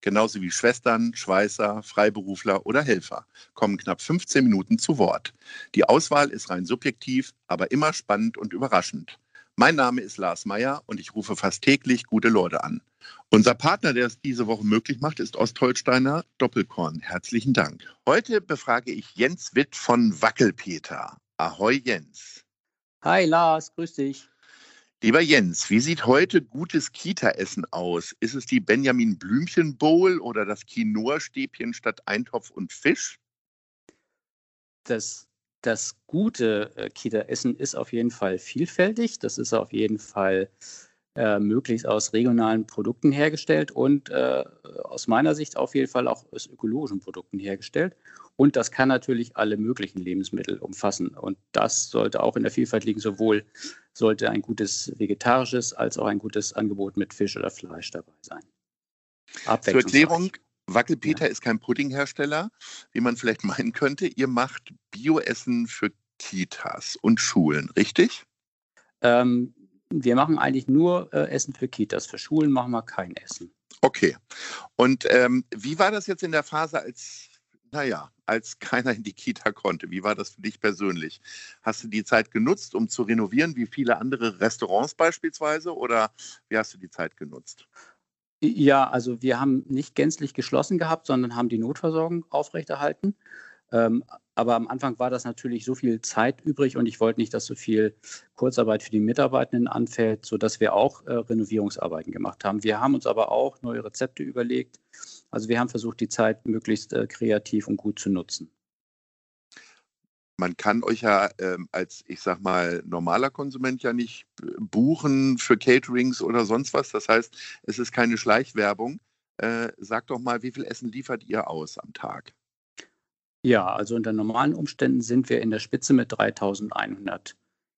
genauso wie Schwestern, Schweißer, Freiberufler oder Helfer, kommen knapp 15 Minuten zu Wort. Die Auswahl ist rein subjektiv, aber immer spannend und überraschend. Mein Name ist Lars Meyer und ich rufe fast täglich gute Leute an. Unser Partner, der es diese Woche möglich macht, ist Ostholsteiner Doppelkorn. Herzlichen Dank. Heute befrage ich Jens Witt von Wackelpeter. Ahoi Jens. Hi Lars, grüß dich. Lieber Jens, wie sieht heute gutes Kita-Essen aus? Ist es die Benjamin Blümchen Bowl oder das Quinoa-Stäbchen statt Eintopf und Fisch? Das, das gute äh, Kita-Essen ist auf jeden Fall vielfältig. Das ist auf jeden Fall äh, möglichst aus regionalen Produkten hergestellt und äh, aus meiner Sicht auf jeden Fall auch aus ökologischen Produkten hergestellt. Und das kann natürlich alle möglichen Lebensmittel umfassen. Und das sollte auch in der Vielfalt liegen. Sowohl sollte ein gutes vegetarisches als auch ein gutes Angebot mit Fisch oder Fleisch dabei sein. Zur Erklärung, Wackelpeter ja. ist kein Puddinghersteller, wie man vielleicht meinen könnte. Ihr macht Bioessen für Kitas und Schulen, richtig? Ähm, wir machen eigentlich nur äh, Essen für Kitas. Für Schulen machen wir kein Essen. Okay. Und ähm, wie war das jetzt in der Phase, als naja, als keiner in die Kita konnte. Wie war das für dich persönlich? Hast du die Zeit genutzt, um zu renovieren, wie viele andere Restaurants beispielsweise, oder wie hast du die Zeit genutzt? Ja, also wir haben nicht gänzlich geschlossen gehabt, sondern haben die Notversorgung aufrechterhalten. Ähm, aber am Anfang war das natürlich so viel Zeit übrig und ich wollte nicht, dass so viel Kurzarbeit für die Mitarbeitenden anfällt, sodass wir auch äh, Renovierungsarbeiten gemacht haben. Wir haben uns aber auch neue Rezepte überlegt. Also wir haben versucht, die Zeit möglichst äh, kreativ und gut zu nutzen. Man kann euch ja ähm, als, ich sag mal, normaler Konsument ja nicht äh, buchen für Caterings oder sonst was. Das heißt, es ist keine Schleichwerbung. Äh, sagt doch mal, wie viel Essen liefert ihr aus am Tag? Ja, also unter normalen Umständen sind wir in der Spitze mit 3100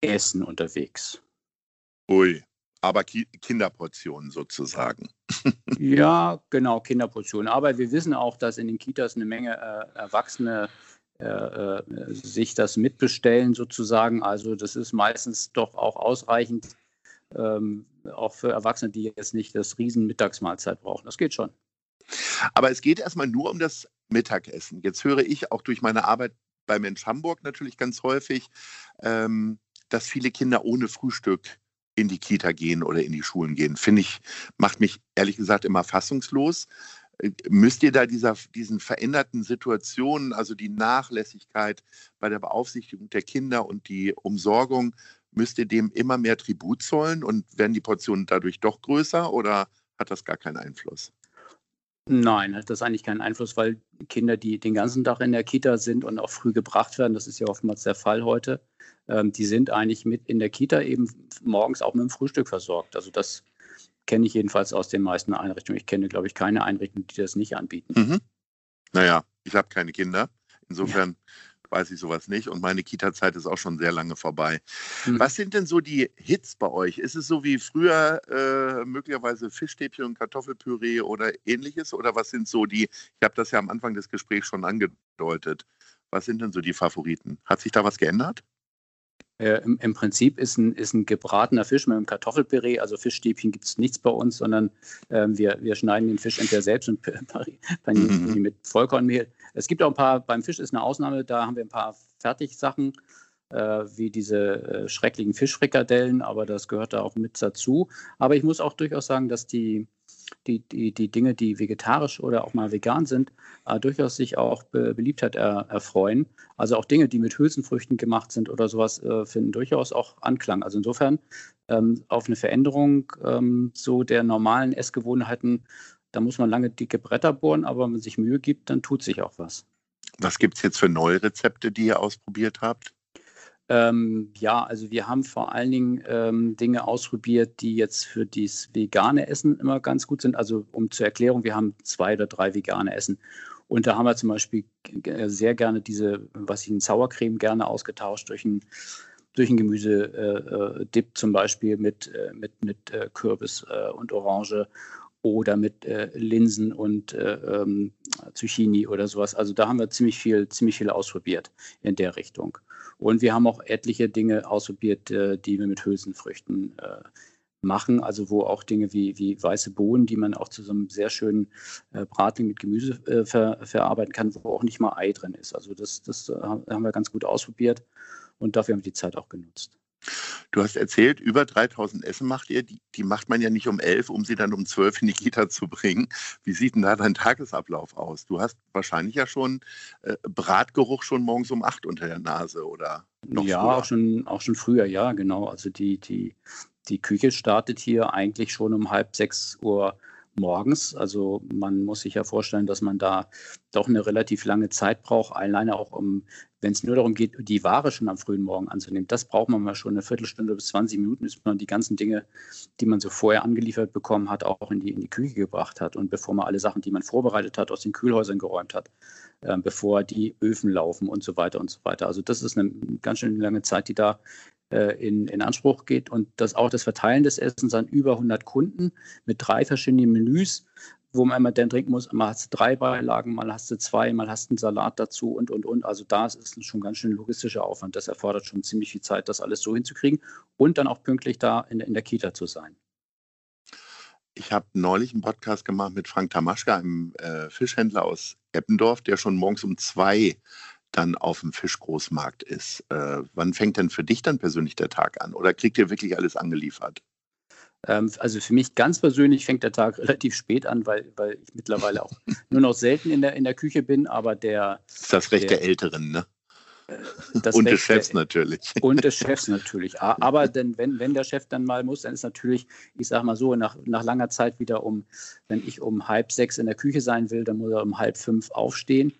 Essen unterwegs. Ui, aber Ki Kinderportionen sozusagen. ja, genau, Kinderportionen. Aber wir wissen auch, dass in den Kitas eine Menge äh, Erwachsene äh, äh, sich das mitbestellen sozusagen. Also das ist meistens doch auch ausreichend, ähm, auch für Erwachsene, die jetzt nicht das riesen Mittagsmahlzeit brauchen. Das geht schon. Aber es geht erstmal nur um das Mittagessen. Jetzt höre ich auch durch meine Arbeit bei Mensch Hamburg natürlich ganz häufig, ähm, dass viele Kinder ohne Frühstück in die Kita gehen oder in die Schulen gehen. Finde ich, macht mich ehrlich gesagt immer fassungslos. Äh, müsst ihr da dieser, diesen veränderten Situationen, also die Nachlässigkeit bei der Beaufsichtigung der Kinder und die Umsorgung, müsst ihr dem immer mehr Tribut zollen und werden die Portionen dadurch doch größer oder hat das gar keinen Einfluss? Nein, hat das eigentlich keinen Einfluss, weil Kinder, die den ganzen Tag in der Kita sind und auch früh gebracht werden, das ist ja oftmals der Fall heute, ähm, die sind eigentlich mit in der Kita eben morgens auch mit dem Frühstück versorgt. Also das kenne ich jedenfalls aus den meisten Einrichtungen. Ich kenne, glaube ich, keine Einrichtung, die das nicht anbieten. Mhm. Naja, ich habe keine Kinder. Insofern ja weiß ich sowas nicht. Und meine Kita-Zeit ist auch schon sehr lange vorbei. Mhm. Was sind denn so die Hits bei euch? Ist es so wie früher äh, möglicherweise Fischstäbchen und Kartoffelpüree oder ähnliches? Oder was sind so die, ich habe das ja am Anfang des Gesprächs schon angedeutet, was sind denn so die Favoriten? Hat sich da was geändert? Äh, im, im, Prinzip ist ein, ist ein gebratener Fisch mit einem Kartoffelpüree, also Fischstäbchen gibt es nichts bei uns, sondern äh, wir, wir schneiden den Fisch entweder selbst und panieren mhm. mit Vollkornmehl. Es gibt auch ein paar, beim Fisch ist eine Ausnahme, da haben wir ein paar Fertigsachen, äh, wie diese äh, schrecklichen Fischfrikadellen, aber das gehört da auch mit dazu. Aber ich muss auch durchaus sagen, dass die, die, die, die Dinge, die vegetarisch oder auch mal vegan sind, äh, durchaus sich auch Be Beliebtheit er erfreuen. Also auch Dinge, die mit Hülsenfrüchten gemacht sind oder sowas, äh, finden durchaus auch Anklang. Also insofern ähm, auf eine Veränderung ähm, so der normalen Essgewohnheiten, da muss man lange dicke Bretter bohren, aber wenn man sich Mühe gibt, dann tut sich auch was. Was gibt es jetzt für neue Rezepte, die ihr ausprobiert habt? Ähm, ja, also wir haben vor allen Dingen ähm, Dinge ausprobiert, die jetzt für das vegane Essen immer ganz gut sind. Also um zur Erklärung, wir haben zwei oder drei vegane Essen. Und da haben wir zum Beispiel sehr gerne diese, was ich in Sauercreme gerne ausgetauscht durch ein durch ein Gemüse-Dip äh, zum Beispiel mit, äh, mit, mit äh, Kürbis und Orange oder mit äh, Linsen und äh, ähm, Zucchini oder sowas. Also da haben wir ziemlich viel, ziemlich viel ausprobiert in der Richtung. Und wir haben auch etliche Dinge ausprobiert, äh, die wir mit Hülsenfrüchten äh, machen, also wo auch Dinge wie, wie weiße Bohnen, die man auch zu so einem sehr schönen äh, Bratling mit Gemüse äh, ver, verarbeiten kann, wo auch nicht mal Ei drin ist. Also das, das haben wir ganz gut ausprobiert und dafür haben wir die Zeit auch genutzt. Du hast erzählt, über 3000 Essen macht ihr. Die, die, macht man ja nicht um 11, um sie dann um 12 in die Kita zu bringen. Wie sieht denn da dein Tagesablauf aus? Du hast wahrscheinlich ja schon äh, Bratgeruch schon morgens um 8 unter der Nase, oder? Noch ja, auch schon, auch schon früher, ja, genau. Also die, die, die Küche startet hier eigentlich schon um halb sechs Uhr morgens. Also man muss sich ja vorstellen, dass man da doch eine relativ lange Zeit braucht, alleine auch um, wenn es nur darum geht, die Ware schon am frühen Morgen anzunehmen. Das braucht man mal schon eine Viertelstunde bis 20 Minuten, bis man die ganzen Dinge, die man so vorher angeliefert bekommen hat, auch in die, in die Küche gebracht hat. Und bevor man alle Sachen, die man vorbereitet hat, aus den Kühlhäusern geräumt hat, äh, bevor die Öfen laufen und so weiter und so weiter. Also das ist eine ganz schön lange Zeit, die da äh, in, in Anspruch geht und das auch das Verteilen des Essens an über 100 Kunden mit drei verschiedenen Menüs, wo man immer dann trinken muss, mal hast du drei Beilagen, mal hast du zwei, mal hast du einen Salat dazu und, und, und. Also da ist es schon ganz schön logistischer Aufwand. Das erfordert schon ziemlich viel Zeit, das alles so hinzukriegen und dann auch pünktlich da in, in der Kita zu sein. Ich habe neulich einen Podcast gemacht mit Frank Tamaschka, einem äh, Fischhändler aus Eppendorf, der schon morgens um zwei dann auf dem Fischgroßmarkt ist. Äh, wann fängt denn für dich dann persönlich der Tag an? Oder kriegt ihr wirklich alles angeliefert? Ähm, also für mich ganz persönlich fängt der Tag relativ spät an, weil, weil ich mittlerweile auch nur noch selten in der, in der Küche bin, aber der. Das ist das Recht der, der Älteren, ne? Äh, und des Chefs der, natürlich. Und des Chefs natürlich. Aber denn, wenn, wenn der Chef dann mal muss, dann ist natürlich, ich sage mal so, nach, nach langer Zeit wieder um, wenn ich um halb sechs in der Küche sein will, dann muss er um halb fünf aufstehen.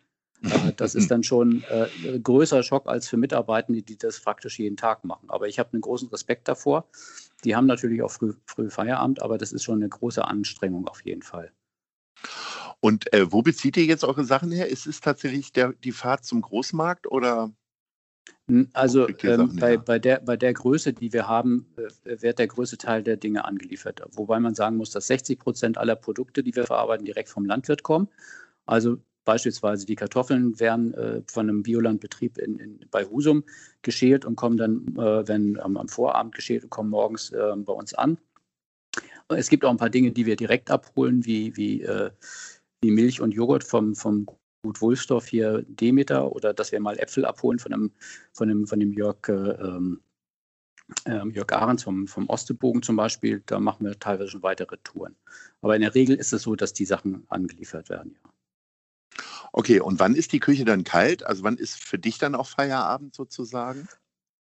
Äh, das ist dann schon äh, ein größerer Schock als für Mitarbeitende, die das praktisch jeden Tag machen. Aber ich habe einen großen Respekt davor. Die haben natürlich auch früh, früh Feierabend, aber das ist schon eine große Anstrengung auf jeden Fall. Und äh, wo bezieht ihr jetzt eure Sachen her? Ist es tatsächlich der, die Fahrt zum Großmarkt oder? Also ähm, bei, bei, der, bei der Größe, die wir haben, äh, wird der größte Teil der Dinge angeliefert. Wobei man sagen muss, dass 60 Prozent aller Produkte, die wir verarbeiten, direkt vom Landwirt kommen. Also Beispielsweise die Kartoffeln werden äh, von einem Biolandbetrieb in, in, bei Husum geschält und kommen dann, äh, wenn ähm, am Vorabend geschält, kommen morgens äh, bei uns an. Es gibt auch ein paar Dinge, die wir direkt abholen, wie, wie, äh, wie Milch und Joghurt vom, vom Gut Wulfsdorf hier Demeter oder dass wir mal Äpfel abholen von dem, von dem, von dem Jörg, äh, ähm, ähm, Jörg Ahrens vom, vom Ostebogen zum Beispiel. Da machen wir teilweise schon weitere Touren. Aber in der Regel ist es so, dass die Sachen angeliefert werden, ja. Okay, und wann ist die Küche dann kalt? Also wann ist für dich dann auch Feierabend sozusagen?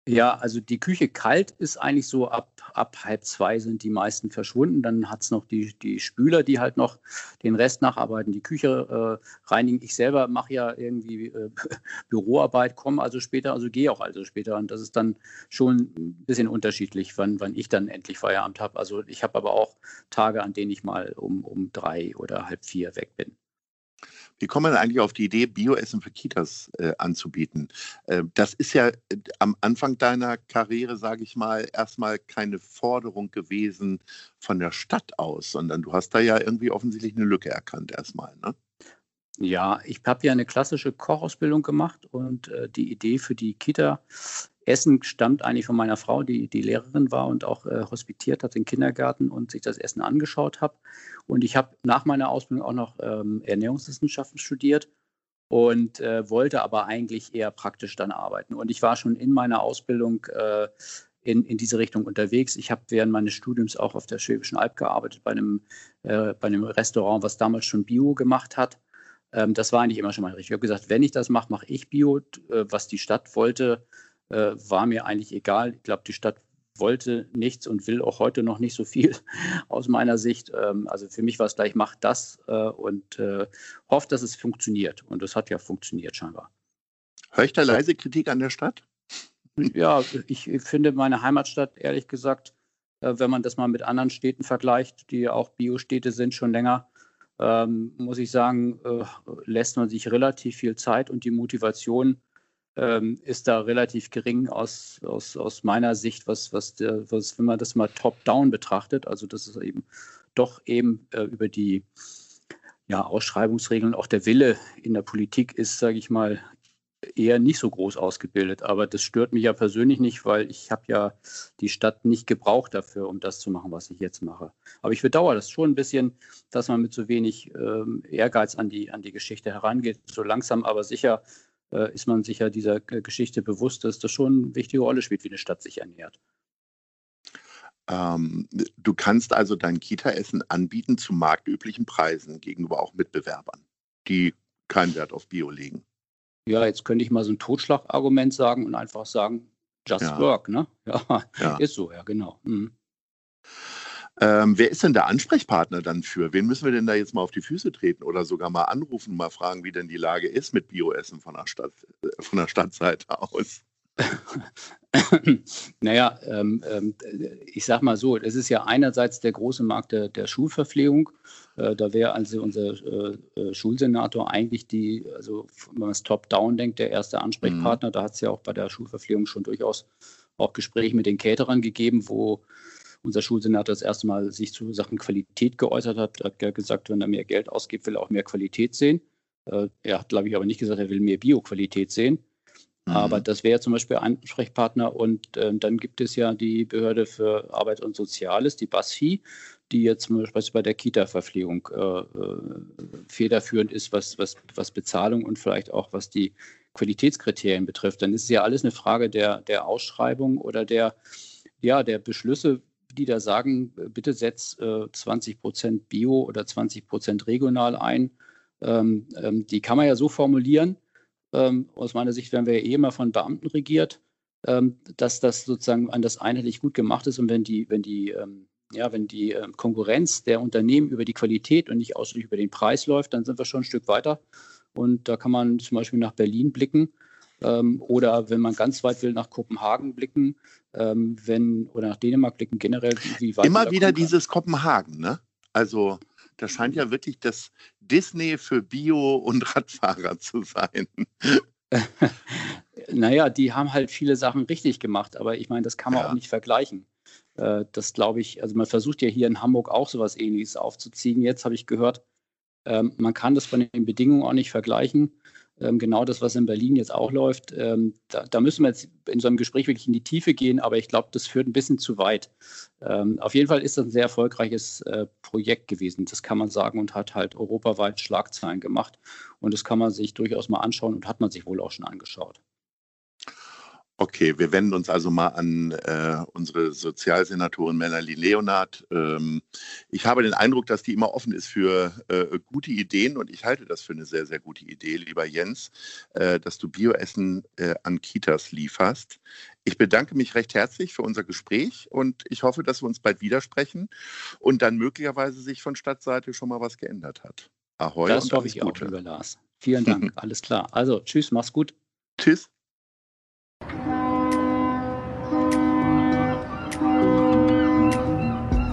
Ja, also die Küche kalt ist eigentlich so ab, ab halb zwei sind die meisten verschwunden. Dann hat es noch die, die Spüler, die halt noch den Rest nacharbeiten, die Küche äh, reinigen. Ich selber mache ja irgendwie äh, Büroarbeit, komme also später, also gehe auch also später. Und das ist dann schon ein bisschen unterschiedlich, wann, wann ich dann endlich Feierabend habe. Also ich habe aber auch Tage, an denen ich mal um, um drei oder halb vier weg bin. Wie kommt man eigentlich auf die Idee, Bioessen für Kitas äh, anzubieten? Äh, das ist ja äh, am Anfang deiner Karriere, sage ich mal, erstmal keine Forderung gewesen von der Stadt aus, sondern du hast da ja irgendwie offensichtlich eine Lücke erkannt erstmal. Ne? Ja, ich habe ja eine klassische Kochausbildung gemacht und äh, die Idee für die Kita Essen stammt eigentlich von meiner Frau, die, die Lehrerin war und auch äh, hospitiert hat im Kindergarten und sich das Essen angeschaut hat. Und ich habe nach meiner Ausbildung auch noch ähm, Ernährungswissenschaften studiert und äh, wollte aber eigentlich eher praktisch dann arbeiten. Und ich war schon in meiner Ausbildung äh, in, in diese Richtung unterwegs. Ich habe während meines Studiums auch auf der Schwäbischen Alb gearbeitet, bei einem, äh, bei einem Restaurant, was damals schon Bio gemacht hat. Ähm, das war eigentlich immer schon mal richtig. Ich habe gesagt, wenn ich das mache, mache ich Bio. Äh, was die Stadt wollte, äh, war mir eigentlich egal. Ich glaube, die Stadt wollte nichts und will auch heute noch nicht so viel aus meiner Sicht. Ähm, also für mich war es gleich, macht das äh, und äh, hofft, dass es funktioniert. Und es hat ja funktioniert scheinbar. Höre ich da leise Kritik an der Stadt? Ja, ich finde meine Heimatstadt, ehrlich gesagt, äh, wenn man das mal mit anderen Städten vergleicht, die auch Biostädte sind schon länger, ähm, muss ich sagen, äh, lässt man sich relativ viel Zeit und die Motivation ähm, ist da relativ gering aus, aus, aus meiner Sicht, was, was, der, was, wenn man das mal top-down betrachtet, also das ist eben doch eben äh, über die ja, Ausschreibungsregeln, auch der Wille in der Politik ist, sage ich mal, eher nicht so groß ausgebildet. Aber das stört mich ja persönlich nicht, weil ich habe ja die Stadt nicht gebraucht dafür, um das zu machen, was ich jetzt mache. Aber ich bedauere das schon ein bisschen, dass man mit so wenig ähm, Ehrgeiz an die, an die Geschichte herangeht. So langsam aber sicher äh, ist man sich ja dieser Geschichte bewusst, dass das schon eine wichtige Rolle spielt, wie eine Stadt sich ernährt. Ähm, du kannst also dein Kita-Essen anbieten zu marktüblichen Preisen gegenüber auch Mitbewerbern, die keinen Wert auf Bio legen. Ja, jetzt könnte ich mal so ein Totschlagargument sagen und einfach sagen, just ja. work, ne? Ja, ja, ist so, ja, genau. Mhm. Ähm, wer ist denn der Ansprechpartner dann für? Wen müssen wir denn da jetzt mal auf die Füße treten oder sogar mal anrufen, mal fragen, wie denn die Lage ist mit Bioessen von der Stadt, äh, von der Stadtseite aus? naja, ähm, ähm, ich sag mal so, es ist ja einerseits der große Markt der, der Schulverpflegung. Äh, da wäre also unser äh, äh, Schulsenator eigentlich die, also wenn man es top-down denkt, der erste Ansprechpartner. Mhm. Da hat es ja auch bei der Schulverpflegung schon durchaus auch Gespräche mit den Caterern gegeben, wo unser Schulsenator das erste Mal sich zu Sachen Qualität geäußert hat. Er hat gesagt, wenn er mehr Geld ausgibt, will er auch mehr Qualität sehen. Äh, er hat, glaube ich, aber nicht gesagt, er will mehr Bio-Qualität sehen. Aber mhm. das wäre zum Beispiel ein Ansprechpartner. Und äh, dann gibt es ja die Behörde für Arbeit und Soziales, die BASFI, die jetzt zum Beispiel bei der Kita-Verpflegung äh, äh, federführend ist, was, was, was Bezahlung und vielleicht auch was die Qualitätskriterien betrifft. Dann ist es ja alles eine Frage der, der Ausschreibung oder der, ja, der Beschlüsse, die da sagen, bitte setz äh, 20 Prozent Bio oder 20 Prozent regional ein. Ähm, ähm, die kann man ja so formulieren, ähm, aus meiner Sicht werden wir ja eh immer von Beamten regiert, ähm, dass das sozusagen an das einheitlich gut gemacht ist. Und wenn die, wenn die, ähm, ja, wenn die ähm, Konkurrenz der Unternehmen über die Qualität und nicht ausschließlich über den Preis läuft, dann sind wir schon ein Stück weiter. Und da kann man zum Beispiel nach Berlin blicken. Ähm, oder wenn man ganz weit will, nach Kopenhagen blicken, ähm, wenn, oder nach Dänemark blicken, generell, wie weit. Immer wieder dieses Kopenhagen, ne? Also das scheint ja wirklich das Disney für Bio- und Radfahrer zu sein. naja, die haben halt viele Sachen richtig gemacht, aber ich meine, das kann man ja. auch nicht vergleichen. Äh, das glaube ich, also man versucht ja hier in Hamburg auch sowas ähnliches aufzuziehen. Jetzt habe ich gehört, ähm, man kann das von den Bedingungen auch nicht vergleichen genau das, was in Berlin jetzt auch läuft. Ähm, da, da, müssen wir jetzt in so einem Gespräch wirklich in die Tiefe gehen, aber ich glaube, das führt ein bisschen zu weit. Ähm, auf jeden Fall ist das ein sehr erfolgreiches äh, Projekt gewesen, das kann man sagen, und hat halt europaweit Schlagzeilen gemacht. Und das kann man sich durchaus mal anschauen und hat man sich wohl auch schon angeschaut. Okay, wir wenden uns also mal an äh, unsere Sozialsenatorin Melanie Leonard. Ähm, ich habe den Eindruck, dass die immer offen ist für äh, gute Ideen und ich halte das für eine sehr, sehr gute Idee, lieber Jens, äh, dass du Bioessen äh, an Kitas lieferst. Ich bedanke mich recht herzlich für unser Gespräch und ich hoffe, dass wir uns bald widersprechen und dann möglicherweise sich von Stadtseite schon mal was geändert hat. Ahoi das hoffe ich Gute. auch, lieber Lars. Vielen Dank, alles klar. Also, tschüss, mach's gut. Tschüss.